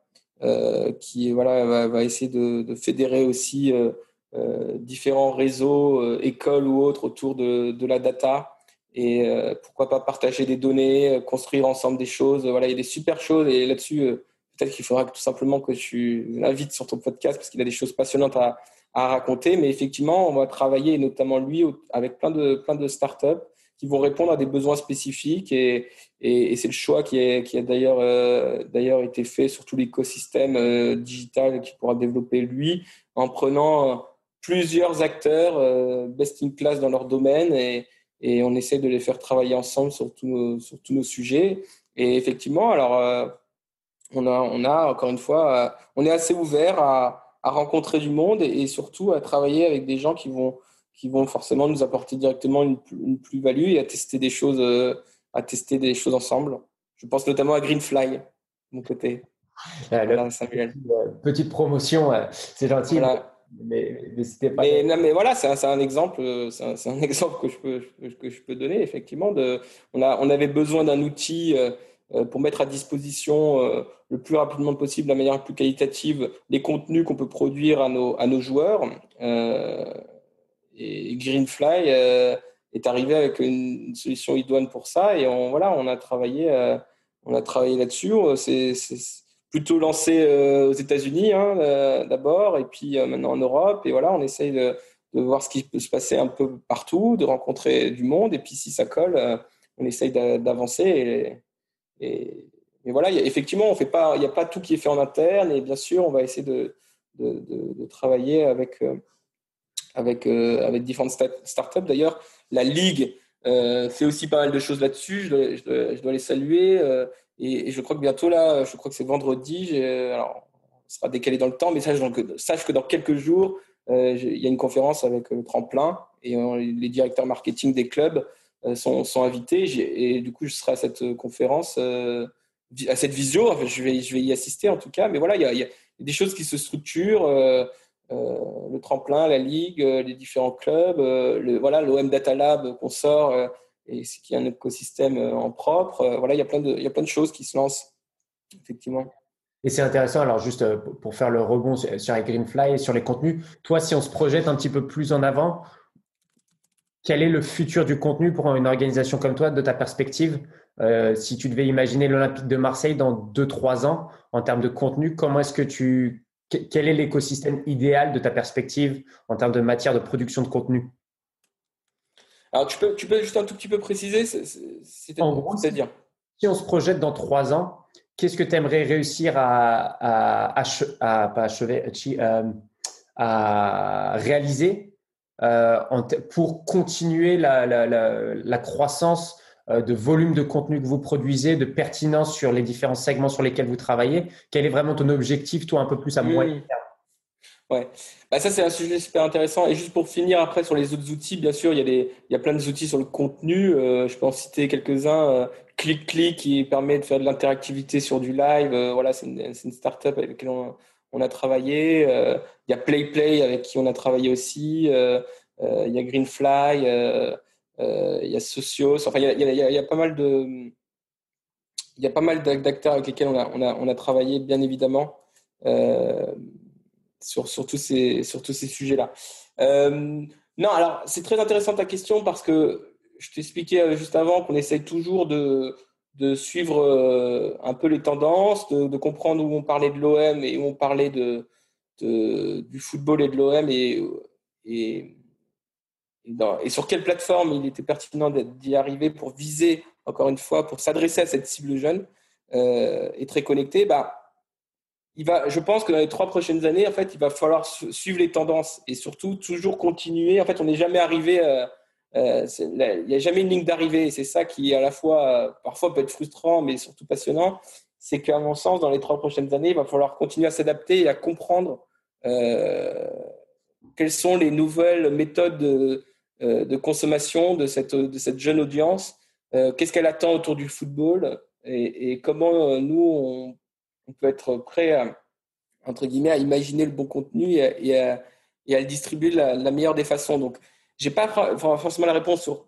qui voilà, va, essayer de, fédérer aussi euh, euh, différents réseaux, écoles ou autres autour de, de la data. Et pourquoi pas partager des données, construire ensemble des choses. Voilà, il y a des super choses. Et là-dessus, peut-être qu'il faudra tout simplement que tu l'invites sur ton podcast parce qu'il a des choses passionnantes à, à, raconter. Mais effectivement, on va travailler, notamment lui, avec plein de, plein de startups qui vont répondre à des besoins spécifiques et, et, c'est le choix qui, est, qui a d'ailleurs euh, été fait sur tout l'écosystème euh, digital qu'il pourra développer lui en prenant euh, plusieurs acteurs best in class dans leur domaine et, et on essaie de les faire travailler ensemble sur tous nos, sur tous nos sujets. Et effectivement alors on a on a encore une fois on est assez ouvert à, à rencontrer du monde et, et surtout à travailler avec des gens qui vont qui vont forcément nous apporter directement une, plus-value et à tester des choses, euh, à tester des choses ensemble. Je pense notamment à Greenfly, de mon côté. Euh, petite promotion, euh, c'est gentil. Mais, mais, pas. Mais, non, mais voilà, c'est un, un, exemple, c'est un, exemple que je peux, que je peux donner effectivement. De, on, a, on avait besoin d'un outil pour mettre à disposition le plus rapidement possible, de la manière la plus qualitative, les contenus qu'on peut produire à nos, à nos joueurs. Et Greenfly euh, est arrivé avec une, solution idoine pour ça. Et on, voilà, on a travaillé, euh, on a travaillé là-dessus. C'est plutôt lancé euh, aux États-Unis hein, d'abord, et puis maintenant en Europe. Et voilà, on essaye de, voir ce qui peut se passer un peu partout, de rencontrer du monde. Et puis si ça colle, on essaye d'avancer. Et, voilà, effectivement, on fait pas, il n'y a pas tout qui est fait en interne. Et bien sûr, on va essayer de travailler avec avec, euh, avec différentes startups. D'ailleurs, la Ligue euh, fait aussi pas mal de choses là-dessus. Je, dois, les saluer. Euh, et, je crois que bientôt, là, je crois que c'est vendredi. Alors, on sera décalé dans le temps, mais sache, que dans quelques jours, il y a une conférence avec le tremplin et les directeurs marketing des clubs sont, invités. Et du coup, je serai à cette conférence, à cette visio. je, vais, je vais y assister en tout cas. Mais voilà, il y a des choses qui se structurent. Euh, le tremplin, la ligue, euh, les différents clubs, euh, voilà, l'OM Data Lab qu'on sort et qui est un écosystème en propre. voilà, il y a plein de, il y a plein de choses qui se lancent effectivement. Et c'est intéressant, alors juste pour faire le rebond sur Greenfly et sur les contenus, toi, si on se projette un petit peu plus en avant, quel est le futur du contenu pour une organisation comme toi, de ta perspective? Si tu devais imaginer l'Olympique de Marseille dans 2-3 ans, en termes de contenu, comment est-ce que tu quel est l'écosystème idéal de ta perspective en termes de matière de production de contenu? Alors, tu peux, tu peux juste un tout petit peu préciser C'est-à-dire Si on se projette dans trois ans, qu'est-ce que tu aimerais réussir à, à, pas achever, euh, à réaliser euh, pour continuer la, la, la croissance euh, de volume de contenu que vous produisez, de pertinence sur les différents segments sur lesquels vous travaillez Quel est vraiment ton objectif, toi, un peu plus à moyen terme? Ouais, bah, ça c'est un sujet super intéressant. Et juste pour finir après sur les autres outils, bien sûr, il y a, des, il y a plein d'outils sur le contenu. Euh, je peux en citer quelques-uns. Euh, Click Click qui permet de faire de l'interactivité sur du live. voilà, c'est une, une startup avec laquelle on, on a travaillé. il y a Play Play avec qui on a travaillé aussi. il y a Greenfly. Euh, il y a Socios, enfin, il y a, pas mal de. Il y a pas mal d'acteurs avec lesquels on a, on a, on a travaillé, bien évidemment, euh, sur, sur, tous ces, ces sujets-là. Euh, non, alors, c'est très intéressant ta question parce que je t'expliquais juste avant qu'on essaye toujours de, de suivre un peu les tendances, de, comprendre où on parlait de l'OM et où on parlait de, du football et de l'OM et, et, sur quelle plateforme il était pertinent d'y arriver pour viser, encore une fois, pour s'adresser à cette cible jeune euh, et très connectée, bah, il va, je pense que dans les trois prochaines années, en fait, il va falloir suivre les tendances et surtout toujours continuer. En fait, on n'est jamais arrivé. Euh, euh, il n'y a jamais une ligne d'arrivée. C'est ça qui, à la fois, parfois peut être frustrant, mais surtout passionnant. C'est qu'à mon sens, dans les trois prochaines années, il va falloir continuer à s'adapter et à comprendre quelles sont les nouvelles méthodes de, de consommation de cette, de cette jeune audience. Qu'est-ce qu'elle attend autour du football? Et, comment nous, on, peut être prêt à, entre guillemets, à imaginer le bon contenu et à, le distribuer de la, meilleure des façons? Donc, j'ai pas forcément la réponse sur,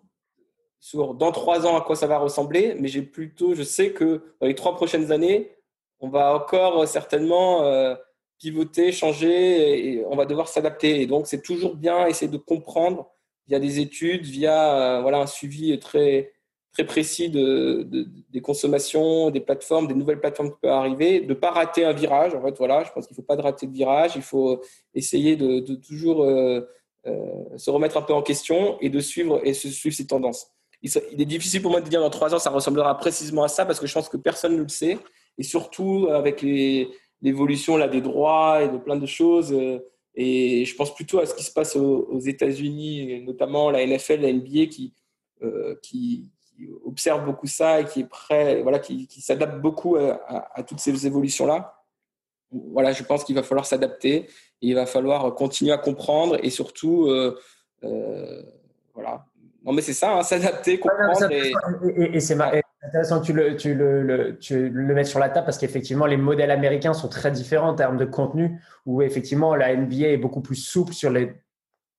sur dans trois ans à quoi ça va ressembler, mais j'ai plutôt, je sais que dans les trois prochaines années, on va encore certainement euh, pivoter, changer et on va devoir s'adapter. Et donc, c'est toujours bien essayer de comprendre via des études, via euh, voilà, un suivi très, très précis de, des consommations, des plateformes, des nouvelles plateformes qui peuvent arriver, de ne pas rater un virage. En fait, voilà, je pense qu'il ne faut pas de rater de virage. Il faut essayer de, toujours euh, euh, se remettre un peu en question et de suivre et se suivre ces tendances. Il, est difficile pour moi de dire dans trois ans ça ressemblera précisément à ça parce que je pense que personne ne le sait et surtout avec l'évolution des droits et de plein de choses. Et je pense plutôt à ce qui se passe aux, États-Unis, notamment la NFL, la NBA qui, qui, observe beaucoup ça et qui est prêt, voilà, qui, s'adapte beaucoup à, toutes ces évolutions-là. Voilà, je pense qu'il va falloir s'adapter, il va falloir continuer à comprendre et surtout, euh, euh, voilà. Non, mais c'est ça, hein, s'adapter, comprendre. et, et, c'est intéressant que tu le, tu, le, tu le mettes sur la table parce qu'effectivement, les modèles américains sont très différents en termes de contenu, où effectivement, la NBA est beaucoup plus souple sur les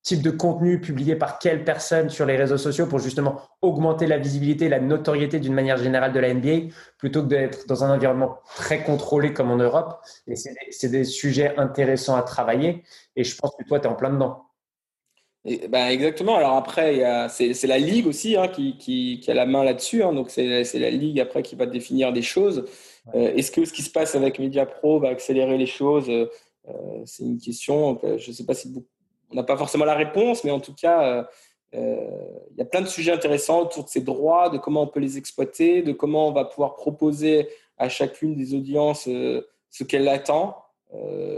type de contenu publié par quelle personne sur les réseaux sociaux pour justement augmenter la visibilité, la notoriété d'une manière générale de la NBA, plutôt que d'être dans un environnement très contrôlé comme en Europe. Et c'est des, sujets intéressants à travailler. Et je pense que toi, tu es en plein dedans. Ben exactement. Alors après, c'est la ligue aussi hein, qui, qui, a la main là-dessus. Hein. donc c'est la ligue après qui va définir des choses. Euh, est-ce que ce qui se passe avec MediaPro va accélérer les choses? Euh, C'est une question. Je ne sais pas si beaucoup on n'a pas forcément la réponse, mais en tout cas, euh, euh, il y a plein de sujets intéressants autour de ces droits, de comment on peut les exploiter, de comment on va pouvoir proposer à chacune des audiences euh, ce qu'elle attend.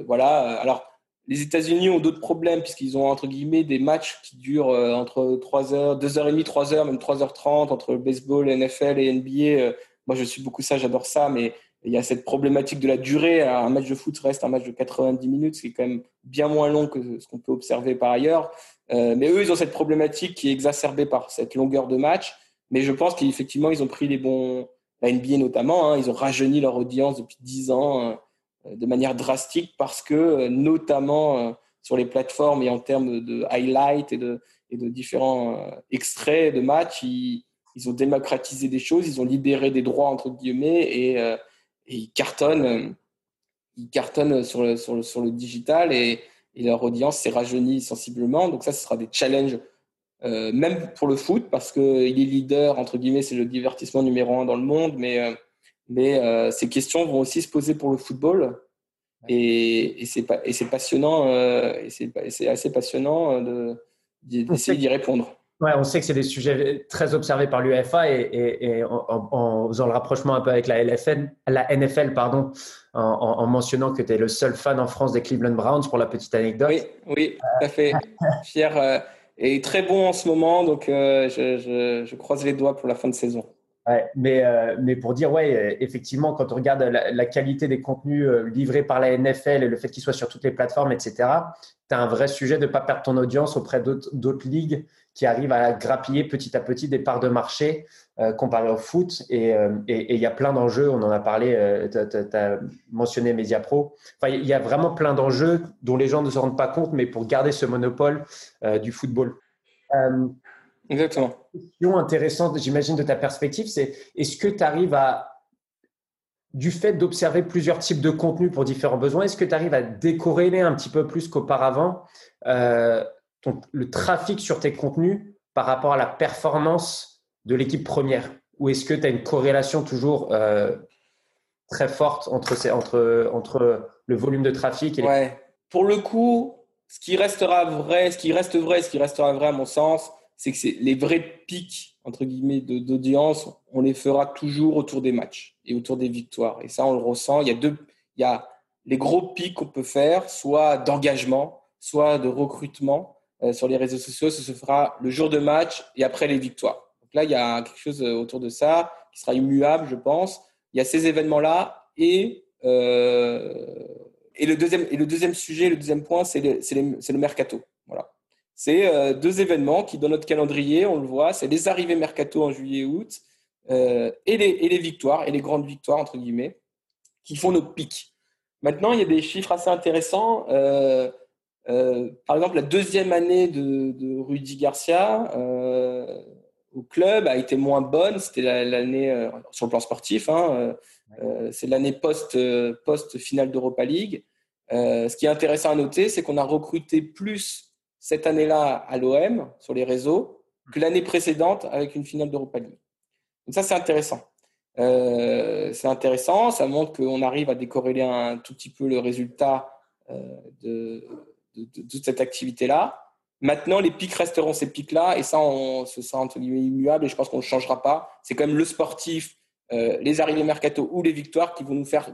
voilà. Alors, les États-Unis ont d'autres problèmes puisqu'ils ont entre guillemets des matchs qui durent entre 3 heures, 2h30, 3 heures, même 3h30 entre baseball, NFL et NBA. moi, je suis beaucoup ça, j'adore ça, mais il y a cette problématique de la durée. Un match de foot reste un match de 90 minutes, ce qui est quand même bien moins long que ce qu'on peut observer par ailleurs. Euh, mais eux, ils ont cette problématique qui est exacerbée par cette longueur de match. Mais je pense qu'effectivement, ils ont pris les bons, la NBA notamment, hein, ils ont rajeuni leur audience depuis 10 ans euh, de manière drastique parce que, euh, notamment sur les plateformes et en termes de highlights et de, différents extraits de matchs, ils, ont démocratisé des choses, ils ont libéré des droits, entre guillemets, et ils cartonnent, euh, ils cartonnent sur le, sur le, sur le digital et, leur audience s'est rajeunie sensiblement. Donc ça, ce sera des challenges, euh, même pour le foot, parce qu'il est leader, entre guillemets, c'est le divertissement numéro un dans le monde, mais, euh, mais ces questions vont aussi se poser pour le football. Et, et c'est passionnant, et c'est assez passionnant d'essayer d'y répondre. Ouais, on sait que c'est des sujets très observés par l'UEFA et, en, faisant le rapprochement un peu avec la, LFN, la NFL, pardon, en, mentionnant que tu es le seul fan en France des Cleveland Browns pour la petite anecdote. Oui, oui, tout à fait. Fier euh, et très bon en ce moment, donc euh, je, croise les doigts pour la fin de saison. Ouais, mais, euh, mais pour dire, ouais, effectivement, quand on regarde la, qualité des contenus livrés par la NFL et le fait qu'ils soient sur toutes les plateformes, etc., tu as un vrai sujet de ne pas perdre ton audience auprès d'autres ligues qui arrive à grappiller petit à petit des parts de marché euh, comparé au foot. Euh, et il y a plein d'enjeux, on en a parlé, euh, tu as, mentionné MediaPro. Enfin, il y a vraiment plein d'enjeux dont les gens ne se rendent pas compte, mais pour garder ce monopole du football. Exactement. Une question intéressante, j'imagine, de ta perspective, c'est est-ce que tu arrives à du fait d'observer plusieurs types de contenus pour différents besoins, est-ce que tu arrives à décorréler un petit peu plus qu'auparavant le trafic sur tes contenus par rapport à la performance de l'équipe première? Ou est-ce que tu as une corrélation toujours euh, très forte entre, entre, entre le volume de trafic et ouais. Pour le coup, ce qui restera vrai, ce qui reste vrai, ce qui restera vrai à mon sens, c'est que c'est les vrais pics entre guillemets d'audience, on les fera toujours autour des matchs et autour des victoires. Et ça, on le ressent. Il y a deux, il y a les gros pics qu'on peut faire, soit d'engagement, soit de recrutement euh, sur les réseaux sociaux. Ça se fera le jour de match et après les victoires. Donc là, il y a quelque chose euh, autour de ça qui sera immuable, je pense. Il y a ces événements-là et euh, et le deuxième et le deuxième sujet, le deuxième point, c'est le, le, le mercato. Voilà. C'est euh, deux événements qui, dans notre calendrier, on le voit, c'est les arrivées mercato en juillet et août euh, et, les, et, les, victoires, et les grandes victoires, entre guillemets, qui font nos pics. Maintenant, il y a des chiffres assez intéressants. Euh, par exemple, la deuxième année de, de Rudy Garcia au club a été moins bonne. C'était l'année, sur le plan sportif, hein, c'est l'année post, post finale d'Europa League. ce qui est intéressant à noter, c'est qu'on a recruté plus cette année-là à l'OM sur les réseaux que l'année précédente avec une finale d'Europa League. Donc ça, c'est intéressant. Euh, c'est intéressant, ça montre qu'on arrive à décorréler un tout petit peu le résultat euh, de, de, cette activité-là. Maintenant, les pics resteront ces pics-là, et ça, on, ce sera entre guillemets immuable, et je pense qu'on ne changera pas. C'est quand même le sportif, euh, les arrivées mercato ou les victoires qui vont nous faire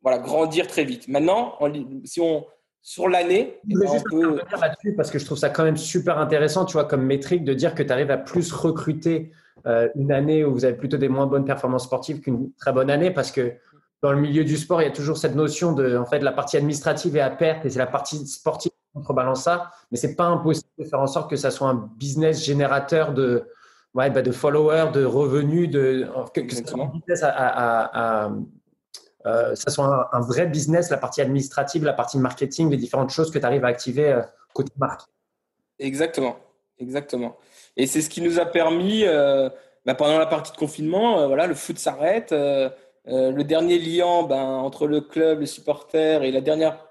voilà, grandir très vite. Maintenant, si on, sur l'année. Je voulais juste là-dessus parce que je trouve ça quand même super intéressant, tu vois, comme métrique de dire que tu arrives à plus recruter euh, une année où vous avez plutôt des moins bonnes performances sportives qu'une très bonne année parce que dans le milieu du sport, il y a toujours cette notion de, en fait, la partie administrative est à perte et c'est la partie sportive qui contrebalance ça. Mais c'est pas impossible de faire en sorte que ça soit un business générateur de, ouais, bah de followers, de revenus, de, que, que ça soit un business à, euh, ça soit un, vrai business, la partie administrative, la partie marketing, les différentes choses que tu arrives à activer euh, côté marque. Exactement, exactement. Et c'est ce qui nous a permis, euh, bah, pendant la partie de confinement, voilà, le foot s'arrête. le dernier lien ben, entre le club, les supporters et la dernière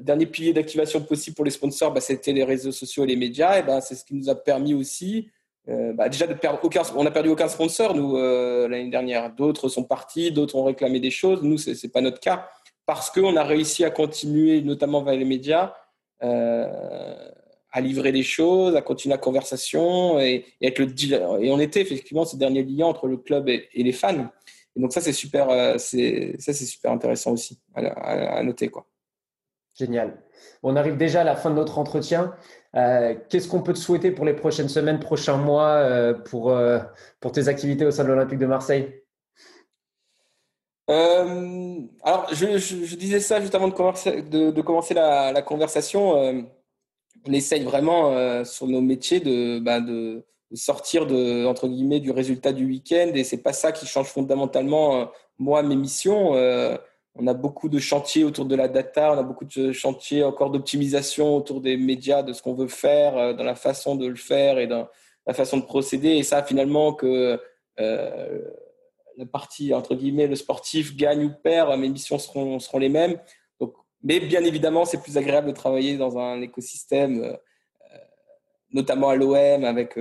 dernier pilier d'activation possible pour les sponsors, bah, c'était les réseaux sociaux et les médias. Et ben, c'est ce qui nous a permis aussi euh, bah, déjà de perdre aucun, on n'a perdu aucun sponsor nous euh, l'année dernière. D'autres sont partis, d'autres ont réclamé des choses. Nous, c'est n'est pas notre cas parce qu'on a réussi à continuer, notamment vers les médias, euh, à livrer des choses, à continuer la conversation et, être le Et on était effectivement ce dernier lien entre le club et, les fans. Et donc ça, c'est super, ça, c'est super intéressant aussi à, à noter quoi. Génial. On arrive déjà à la fin de notre entretien. Euh, qu'est-ce qu'on peut te souhaiter pour les prochaines semaines, prochains mois, euh, pour, euh, pour tes activités au sein de l'Olympique de Marseille? Alors, je, disais ça juste avant de commencer, la, conversation. on essaye vraiment sur nos métiers de, bah, de, sortir de, entre guillemets, du résultat du week-end et c'est pas ça qui change fondamentalement moi mes missions on a beaucoup de chantiers autour de la data, on a beaucoup de chantiers encore d'optimisation autour des médias, de ce qu'on veut faire, euh, dans la façon de le faire et dans la façon de procéder. Et ça, finalement, que euh, la partie, entre guillemets, le sportif gagne ou perd, mes missions seront, seront les mêmes. Donc, mais bien évidemment, c'est plus agréable de travailler dans un écosystème, euh, notamment à l'OM, avec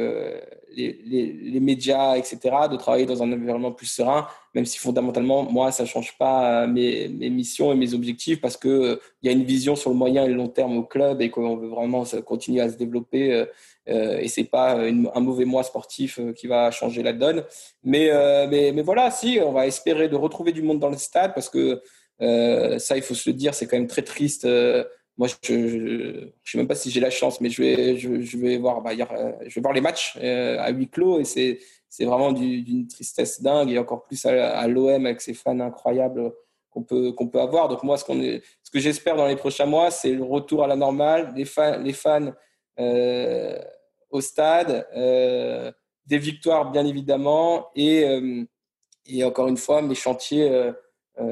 les, médias, etc., de travailler dans un environnement plus serein, même si fondamentalement, moi, ça ne change pas euh, mes, missions et mes objectifs parce qu'il euh, il y a une vision sur le moyen et le long terme au club et qu'on veut vraiment continuer à se développer. Euh, et c'est pas un mauvais mois sportif qui va changer la donne. Mais, mais, mais, voilà, si, on va espérer de retrouver du monde dans le stade parce que ça, il faut se le dire, c'est quand même très triste moi, je ne sais même pas si j'ai la chance, mais je vais, je, vais, voir, bah, euh, je vais voir les matchs euh, à huis clos et c'est, vraiment d'une tristesse dingue et encore plus à, l'OM avec ses fans incroyables qu'on peut, qu'on peut avoir. Donc moi, ce, que j'espère dans les prochains mois, c'est le retour à la normale, les fans, les fans euh, au stade, des victoires bien évidemment et, encore une fois, mes chantiers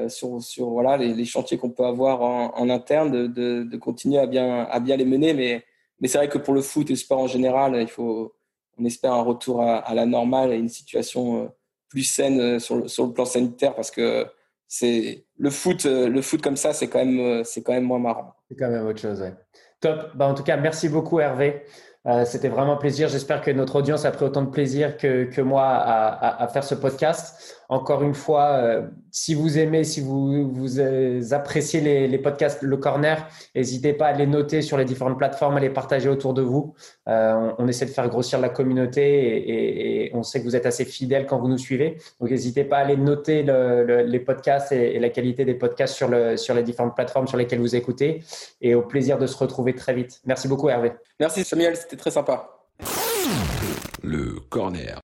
sur, sur voilà, les, chantiers qu'on peut avoir en, interne, de, de, continuer à bien, à bien les mener. Mais, mais c'est vrai que pour le foot et le sport en général, il faut, on espère un retour à, la normale et une situation euh, plus saine euh, sur le, sur le plan sanitaire parce que c'est le foot, le foot comme ça, c'est quand même, c'est quand même moins marrant. C'est quand même autre chose. Top. Bah, en tout cas, merci beaucoup Hervé. C'était vraiment un plaisir. J'espère que notre audience a pris autant de plaisir que, que moi à, à, faire ce podcast. Encore une fois, euh, si vous aimez, si vous, vous appréciez les, les, podcasts Le Corner, n'hésitez pas à les noter sur les différentes plateformes, à les partager autour de vous. On, on, essaie de faire grossir la communauté et, et, on sait que vous êtes assez fidèles quand vous nous suivez. Donc n'hésitez pas à aller noter le, le, les podcasts et, la qualité des podcasts sur, le, sur les différentes plateformes sur lesquelles vous écoutez. Et au plaisir de se retrouver très vite. Merci beaucoup Hervé. Merci Samuel, c'était très sympa. Le corner.